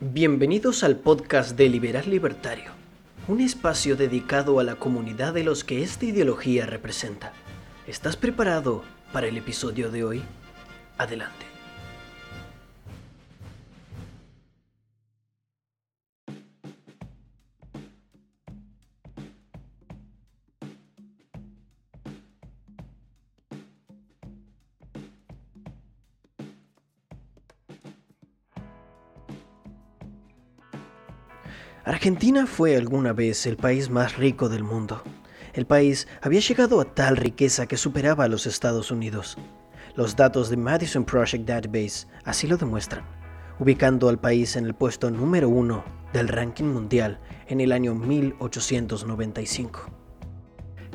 Bienvenidos al podcast de Liberal Libertario, un espacio dedicado a la comunidad de los que esta ideología representa. ¿Estás preparado para el episodio de hoy? Adelante. Argentina fue alguna vez el país más rico del mundo. El país había llegado a tal riqueza que superaba a los Estados Unidos. Los datos de Madison Project Database así lo demuestran, ubicando al país en el puesto número uno del ranking mundial en el año 1895.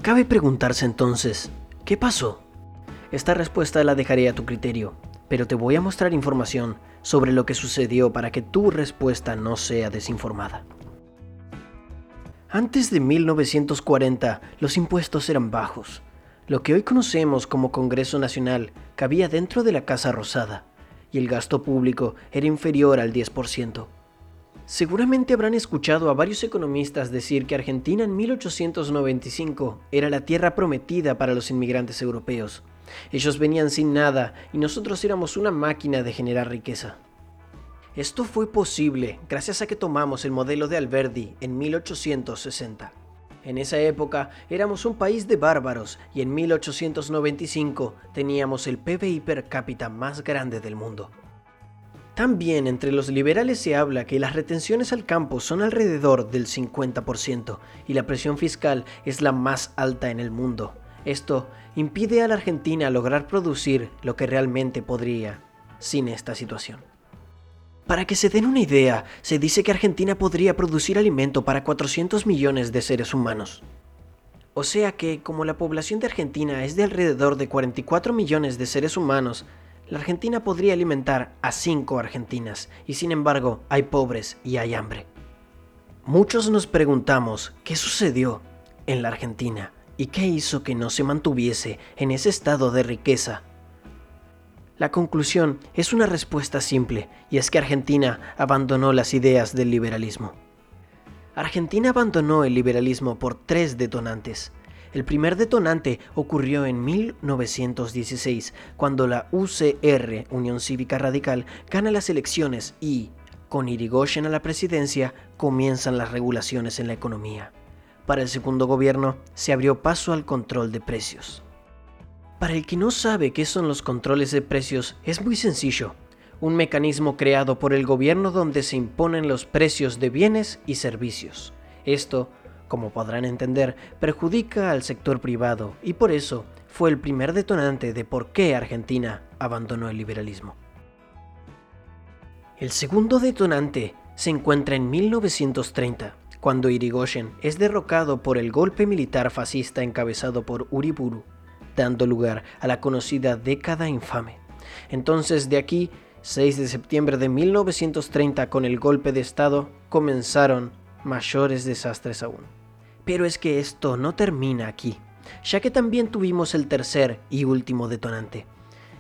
Cabe preguntarse entonces, ¿qué pasó? Esta respuesta la dejaré a tu criterio, pero te voy a mostrar información sobre lo que sucedió para que tu respuesta no sea desinformada. Antes de 1940, los impuestos eran bajos. Lo que hoy conocemos como Congreso Nacional cabía dentro de la Casa Rosada, y el gasto público era inferior al 10%. Seguramente habrán escuchado a varios economistas decir que Argentina en 1895 era la tierra prometida para los inmigrantes europeos. Ellos venían sin nada y nosotros éramos una máquina de generar riqueza. Esto fue posible gracias a que tomamos el modelo de Alberdi en 1860. En esa época éramos un país de bárbaros y en 1895 teníamos el PBI per cápita más grande del mundo. También entre los liberales se habla que las retenciones al campo son alrededor del 50% y la presión fiscal es la más alta en el mundo. Esto impide a la Argentina lograr producir lo que realmente podría sin esta situación. Para que se den una idea, se dice que Argentina podría producir alimento para 400 millones de seres humanos. O sea que, como la población de Argentina es de alrededor de 44 millones de seres humanos, la Argentina podría alimentar a 5 Argentinas, y sin embargo hay pobres y hay hambre. Muchos nos preguntamos qué sucedió en la Argentina y qué hizo que no se mantuviese en ese estado de riqueza la conclusión es una respuesta simple, y es que Argentina abandonó las ideas del liberalismo. Argentina abandonó el liberalismo por tres detonantes. El primer detonante ocurrió en 1916, cuando la UCR, Unión Cívica Radical, gana las elecciones y, con Irigoyen a la presidencia, comienzan las regulaciones en la economía. Para el segundo gobierno se abrió paso al control de precios. Para el que no sabe qué son los controles de precios, es muy sencillo. Un mecanismo creado por el gobierno donde se imponen los precios de bienes y servicios. Esto, como podrán entender, perjudica al sector privado y por eso fue el primer detonante de por qué Argentina abandonó el liberalismo. El segundo detonante se encuentra en 1930, cuando Irigoyen es derrocado por el golpe militar fascista encabezado por Uriburu dando lugar a la conocida década infame. Entonces de aquí, 6 de septiembre de 1930, con el golpe de Estado, comenzaron mayores desastres aún. Pero es que esto no termina aquí, ya que también tuvimos el tercer y último detonante,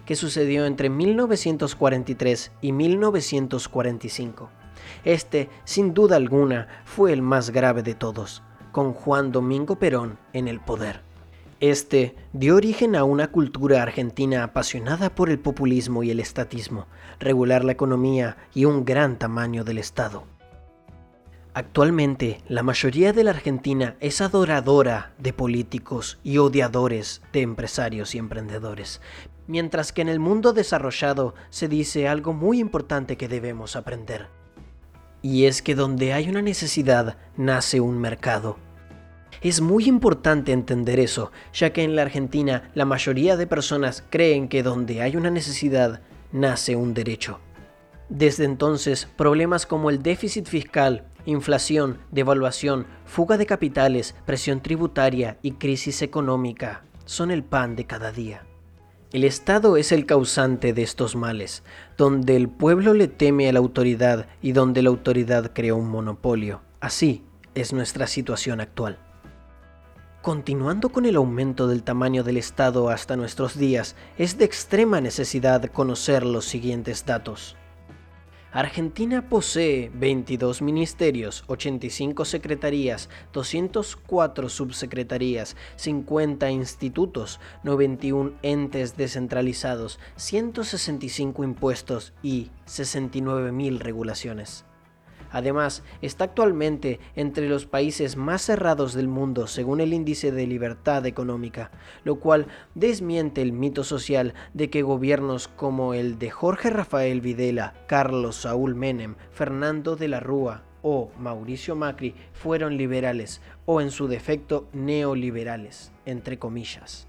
que sucedió entre 1943 y 1945. Este, sin duda alguna, fue el más grave de todos, con Juan Domingo Perón en el poder. Este dio origen a una cultura argentina apasionada por el populismo y el estatismo, regular la economía y un gran tamaño del Estado. Actualmente, la mayoría de la Argentina es adoradora de políticos y odiadores de empresarios y emprendedores, mientras que en el mundo desarrollado se dice algo muy importante que debemos aprender. Y es que donde hay una necesidad, nace un mercado. Es muy importante entender eso, ya que en la Argentina la mayoría de personas creen que donde hay una necesidad, nace un derecho. Desde entonces, problemas como el déficit fiscal, inflación, devaluación, fuga de capitales, presión tributaria y crisis económica son el pan de cada día. El Estado es el causante de estos males, donde el pueblo le teme a la autoridad y donde la autoridad crea un monopolio. Así es nuestra situación actual. Continuando con el aumento del tamaño del Estado hasta nuestros días, es de extrema necesidad conocer los siguientes datos. Argentina posee 22 ministerios, 85 secretarías, 204 subsecretarías, 50 institutos, 91 entes descentralizados, 165 impuestos y 69.000 regulaciones. Además, está actualmente entre los países más cerrados del mundo según el índice de libertad económica, lo cual desmiente el mito social de que gobiernos como el de Jorge Rafael Videla, Carlos Saúl Menem, Fernando de la Rúa o Mauricio Macri fueron liberales o en su defecto neoliberales, entre comillas.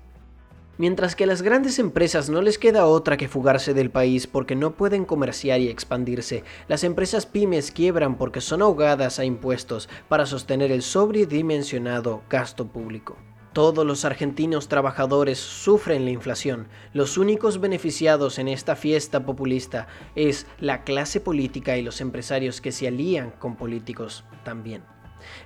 Mientras que a las grandes empresas no les queda otra que fugarse del país porque no pueden comerciar y expandirse, las empresas pymes quiebran porque son ahogadas a impuestos para sostener el sobredimensionado gasto público. Todos los argentinos trabajadores sufren la inflación. Los únicos beneficiados en esta fiesta populista es la clase política y los empresarios que se alían con políticos también.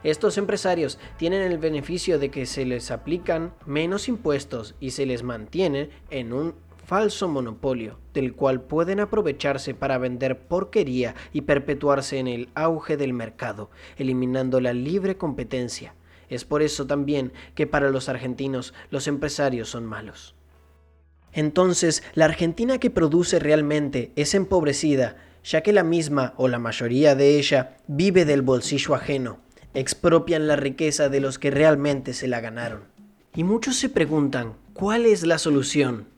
Estos empresarios tienen el beneficio de que se les aplican menos impuestos y se les mantiene en un falso monopolio, del cual pueden aprovecharse para vender porquería y perpetuarse en el auge del mercado, eliminando la libre competencia. Es por eso también que para los argentinos los empresarios son malos. Entonces, la Argentina que produce realmente es empobrecida, ya que la misma o la mayoría de ella vive del bolsillo ajeno, expropian la riqueza de los que realmente se la ganaron. Y muchos se preguntan, ¿cuál es la solución?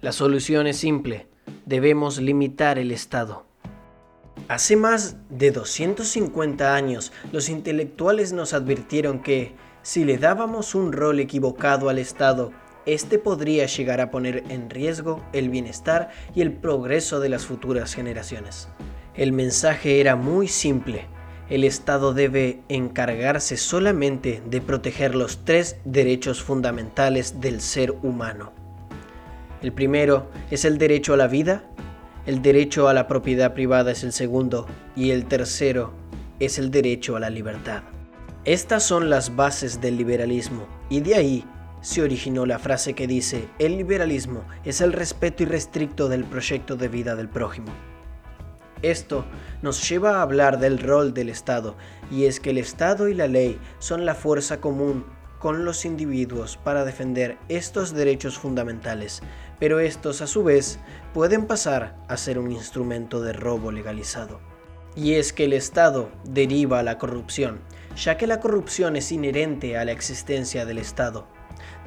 La solución es simple, debemos limitar el Estado. Hace más de 250 años, los intelectuales nos advirtieron que, si le dábamos un rol equivocado al Estado, este podría llegar a poner en riesgo el bienestar y el progreso de las futuras generaciones. El mensaje era muy simple el Estado debe encargarse solamente de proteger los tres derechos fundamentales del ser humano. El primero es el derecho a la vida, el derecho a la propiedad privada es el segundo y el tercero es el derecho a la libertad. Estas son las bases del liberalismo y de ahí se originó la frase que dice, el liberalismo es el respeto irrestricto del proyecto de vida del prójimo. Esto nos lleva a hablar del rol del Estado, y es que el Estado y la ley son la fuerza común con los individuos para defender estos derechos fundamentales, pero estos a su vez pueden pasar a ser un instrumento de robo legalizado. Y es que el Estado deriva a la corrupción, ya que la corrupción es inherente a la existencia del Estado.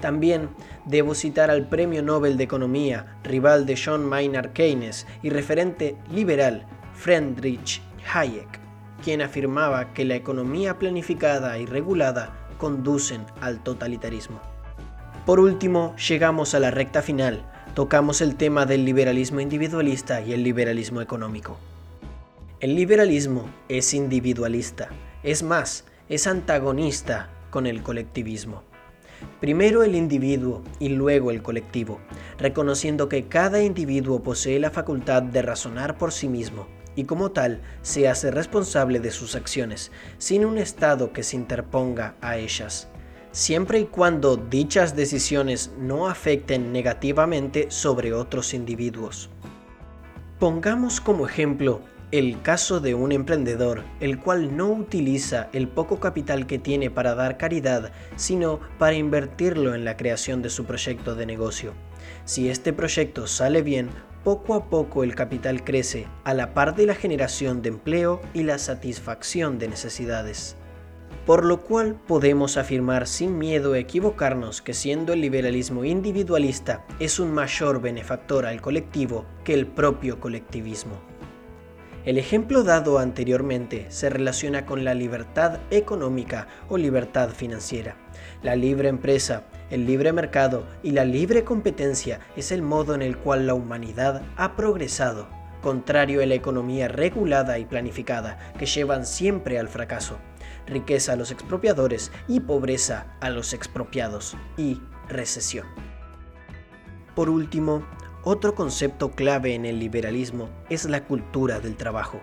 También debo citar al Premio Nobel de Economía, rival de John Maynard Keynes y referente liberal, Friedrich Hayek, quien afirmaba que la economía planificada y regulada conducen al totalitarismo. Por último, llegamos a la recta final, tocamos el tema del liberalismo individualista y el liberalismo económico. El liberalismo es individualista, es más, es antagonista con el colectivismo. Primero el individuo y luego el colectivo, reconociendo que cada individuo posee la facultad de razonar por sí mismo y como tal se hace responsable de sus acciones, sin un Estado que se interponga a ellas, siempre y cuando dichas decisiones no afecten negativamente sobre otros individuos. Pongamos como ejemplo el caso de un emprendedor, el cual no utiliza el poco capital que tiene para dar caridad, sino para invertirlo en la creación de su proyecto de negocio. Si este proyecto sale bien, poco a poco el capital crece a la par de la generación de empleo y la satisfacción de necesidades. Por lo cual podemos afirmar sin miedo a equivocarnos que siendo el liberalismo individualista es un mayor benefactor al colectivo que el propio colectivismo. El ejemplo dado anteriormente se relaciona con la libertad económica o libertad financiera. La libre empresa, el libre mercado y la libre competencia es el modo en el cual la humanidad ha progresado, contrario a la economía regulada y planificada que llevan siempre al fracaso, riqueza a los expropiadores y pobreza a los expropiados y recesión. Por último, Otro concepto clave en el liberalismo es la cultura del trabajo.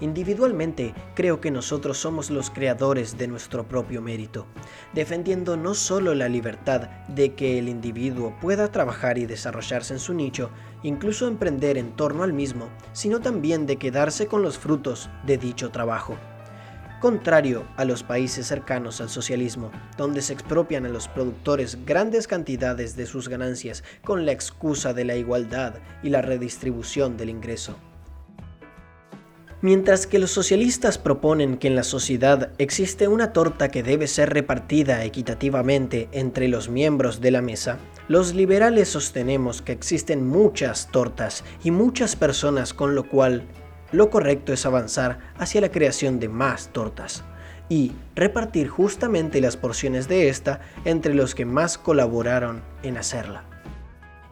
Individualmente, creo que nosotros somos los creadores de nuestro propio mérito, defendiendo no solo la libertad de que el individuo pueda trabajar y desarrollarse en su nicho, incluso emprender en torno al mismo, sino también de quedarse con los frutos de dicho trabajo contrario a los países cercanos al socialismo, donde se expropian a los productores grandes cantidades de sus ganancias con la excusa de la igualdad y la redistribución del ingreso. Mientras que los socialistas proponen que en la sociedad existe una torta que debe ser repartida equitativamente entre los miembros de la mesa, los liberales sostenemos que existen muchas tortas y muchas personas con lo cual lo correcto es avanzar hacia la creación de más tortas y repartir justamente las porciones de esta entre los que más colaboraron en hacerla.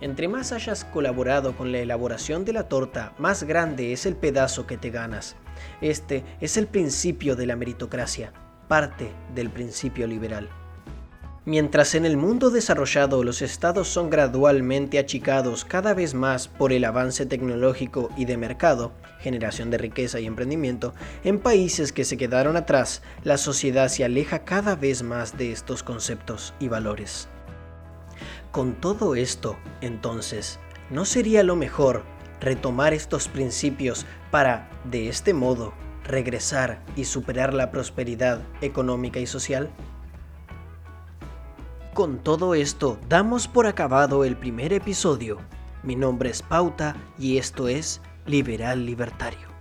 Entre más hayas colaborado con la elaboración de la torta, más grande es el pedazo que te ganas. Este es el principio de la meritocracia, parte del principio liberal. Mientras en el mundo desarrollado los estados son gradualmente achicados cada vez más por el avance tecnológico y de mercado, generación de riqueza y emprendimiento, en países que se quedaron atrás, la sociedad se aleja cada vez más de estos conceptos y valores. Con todo esto, entonces, ¿no sería lo mejor retomar estos principios para, de este modo, regresar y superar la prosperidad económica y social? Con todo esto, damos por acabado el primer episodio. Mi nombre es Pauta y esto es Liberal Libertario.